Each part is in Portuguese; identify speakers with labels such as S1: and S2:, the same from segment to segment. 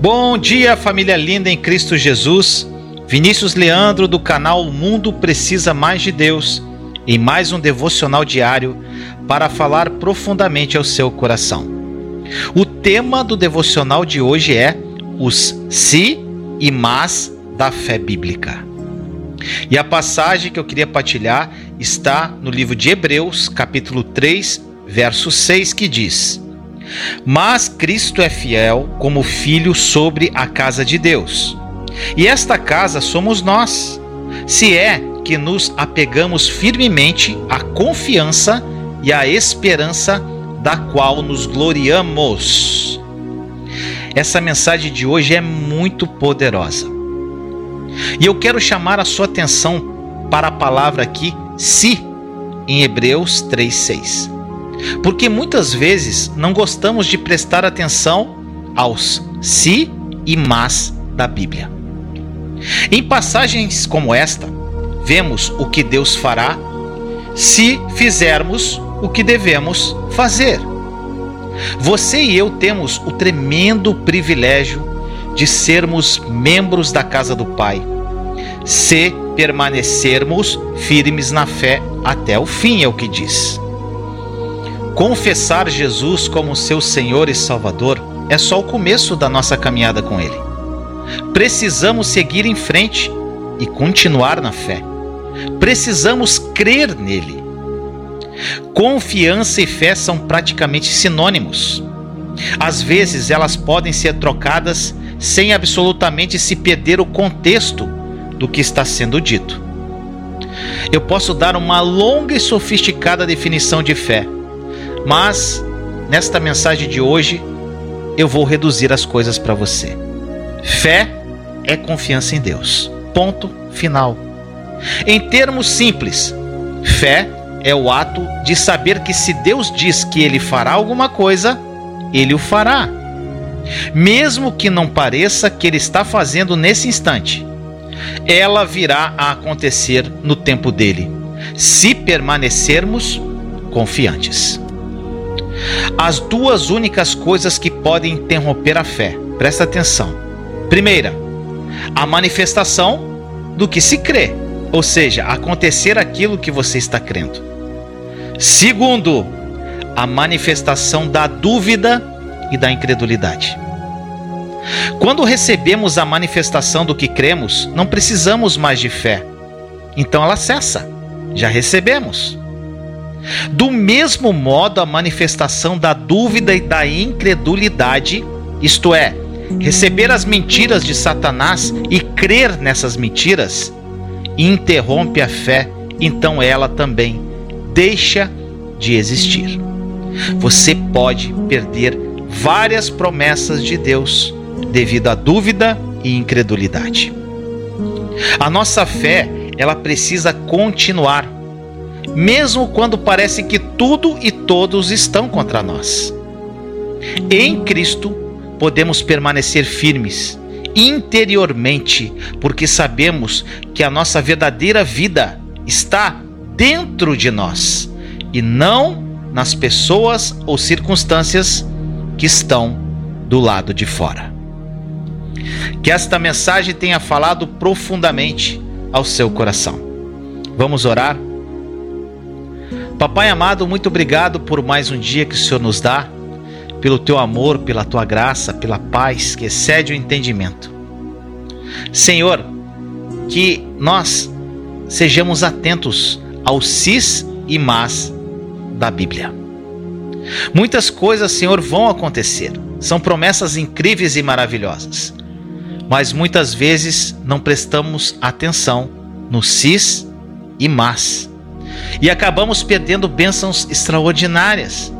S1: Bom dia, família linda em Cristo Jesus. Vinícius Leandro do canal O Mundo Precisa Mais de Deus, em mais um devocional diário para falar profundamente ao seu coração. O tema do devocional de hoje é os se e mas da fé bíblica. E a passagem que eu queria partilhar está no livro de Hebreus, capítulo 3, verso 6, que diz: mas Cristo é fiel como filho sobre a casa de Deus. E esta casa somos nós, se é que nos apegamos firmemente à confiança e à esperança da qual nos gloriamos. Essa mensagem de hoje é muito poderosa. E eu quero chamar a sua atenção para a palavra aqui, se, em Hebreus 3,6 porque muitas vezes não gostamos de prestar atenção aos se e mas da Bíblia. Em passagens como esta, vemos o que Deus fará se fizermos o que devemos fazer. Você e eu temos o tremendo privilégio de sermos membros da casa do Pai, se permanecermos firmes na fé até o fim, é o que diz. Confessar Jesus como seu Senhor e Salvador é só o começo da nossa caminhada com Ele. Precisamos seguir em frente e continuar na fé. Precisamos crer nele. Confiança e fé são praticamente sinônimos. Às vezes elas podem ser trocadas sem absolutamente se perder o contexto do que está sendo dito. Eu posso dar uma longa e sofisticada definição de fé mas nesta mensagem de hoje eu vou reduzir as coisas para você. Fé é confiança em Deus. Ponto final. Em termos simples, fé é o ato de saber que se Deus diz que ele fará alguma coisa, ele o fará. Mesmo que não pareça que ele está fazendo nesse instante, ela virá a acontecer no tempo dele, se permanecermos confiantes. As duas únicas coisas que podem interromper a fé. Presta atenção. Primeira, a manifestação do que se crê, ou seja, acontecer aquilo que você está crendo. Segundo, a manifestação da dúvida e da incredulidade. Quando recebemos a manifestação do que cremos, não precisamos mais de fé. Então ela cessa. Já recebemos. Do mesmo modo, a manifestação da dúvida e da incredulidade, isto é, receber as mentiras de Satanás e crer nessas mentiras, interrompe a fé, então ela também deixa de existir. Você pode perder várias promessas de Deus devido à dúvida e incredulidade. A nossa fé, ela precisa continuar mesmo quando parece que tudo e todos estão contra nós. Em Cristo podemos permanecer firmes interiormente, porque sabemos que a nossa verdadeira vida está dentro de nós e não nas pessoas ou circunstâncias que estão do lado de fora. Que esta mensagem tenha falado profundamente ao seu coração. Vamos orar? Papai amado, muito obrigado por mais um dia que o Senhor nos dá, pelo teu amor, pela tua graça, pela paz que excede o entendimento. Senhor, que nós sejamos atentos aos sis e mas da Bíblia. Muitas coisas, Senhor, vão acontecer. São promessas incríveis e maravilhosas. Mas muitas vezes não prestamos atenção no sis e mas e acabamos perdendo bênçãos extraordinárias,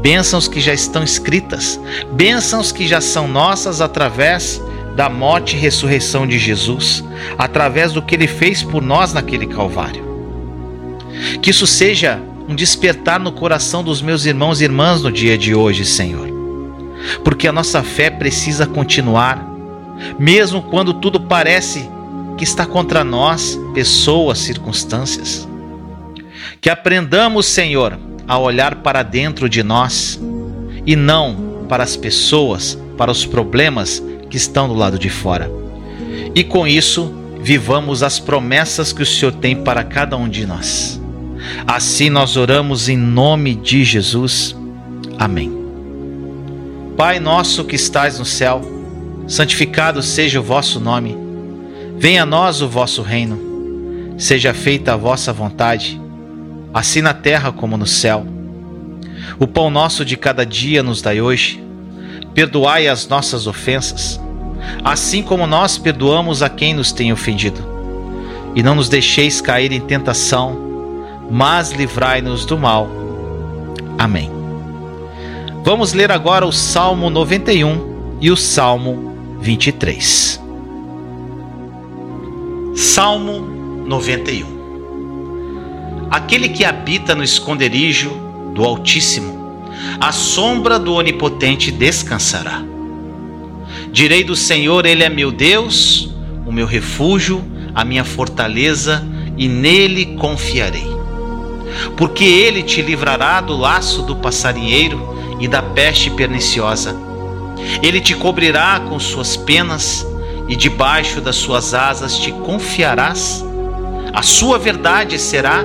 S1: bênçãos que já estão escritas, bênçãos que já são nossas através da morte e ressurreição de Jesus, através do que ele fez por nós naquele Calvário. Que isso seja um despertar no coração dos meus irmãos e irmãs no dia de hoje, Senhor. Porque a nossa fé precisa continuar, mesmo quando tudo parece que está contra nós, pessoas, circunstâncias. Que aprendamos, Senhor, a olhar para dentro de nós e não para as pessoas, para os problemas que estão do lado de fora. E com isso, vivamos as promessas que o Senhor tem para cada um de nós. Assim nós oramos em nome de Jesus. Amém. Pai nosso que estais no céu, santificado seja o vosso nome. Venha a nós o vosso reino. Seja feita a vossa vontade, assim na terra como no céu. O pão nosso de cada dia nos dai hoje. Perdoai as nossas ofensas, assim como nós perdoamos a quem nos tem ofendido. E não nos deixeis cair em tentação, mas livrai-nos do mal. Amém. Vamos ler agora o Salmo 91 e o Salmo 23. Salmo 91 Aquele que habita no esconderijo do Altíssimo, a sombra do Onipotente descansará. Direi do Senhor, Ele é meu Deus, o meu refúgio, a minha fortaleza, e nele confiarei porque ele te livrará do laço do passarinheiro e da peste perniciosa. Ele te cobrirá com suas penas e debaixo das suas asas te confiarás. A sua verdade será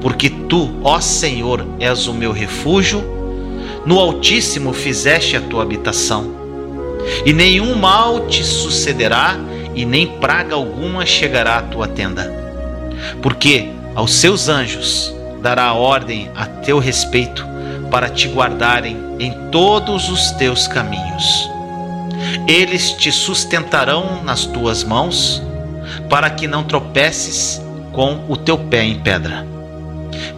S1: Porque tu, ó Senhor, és o meu refúgio, no Altíssimo fizeste a tua habitação. E nenhum mal te sucederá, e nem praga alguma chegará à tua tenda. Porque aos seus anjos dará ordem a teu respeito para te guardarem em todos os teus caminhos. Eles te sustentarão nas tuas mãos, para que não tropeces com o teu pé em pedra.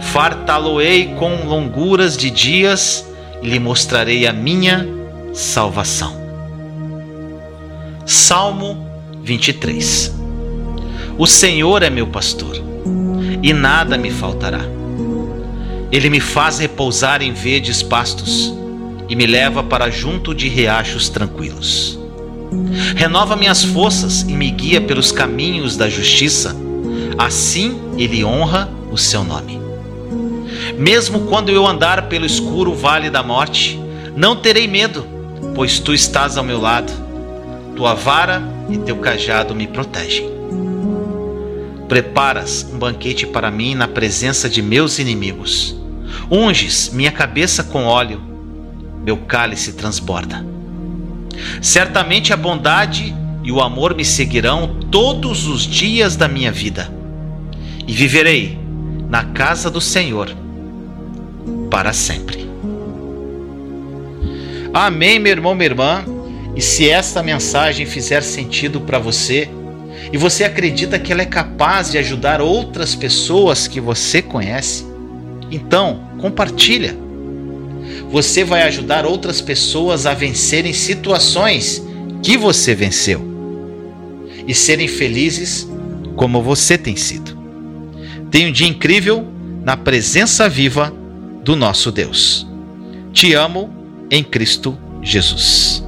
S1: Fartá-lo-ei com longuras de dias e lhe mostrarei a minha salvação. Salmo 23 O Senhor é meu pastor, e nada me faltará. Ele me faz repousar em verdes pastos e me leva para junto de riachos tranquilos. Renova minhas forças e me guia pelos caminhos da justiça. Assim ele honra o seu nome. Mesmo quando eu andar pelo escuro vale da morte, não terei medo, pois tu estás ao meu lado. Tua vara e teu cajado me protegem. Preparas um banquete para mim na presença de meus inimigos. Unges minha cabeça com óleo, meu cálice transborda. Certamente a bondade e o amor me seguirão todos os dias da minha vida, e viverei na casa do Senhor para sempre. Amém, meu irmão, minha irmã. E se esta mensagem fizer sentido para você, e você acredita que ela é capaz de ajudar outras pessoas que você conhece, então compartilha. Você vai ajudar outras pessoas a vencerem situações que você venceu e serem felizes como você tem sido. Tenha um dia incrível na presença viva do nosso Deus. Te amo em Cristo Jesus.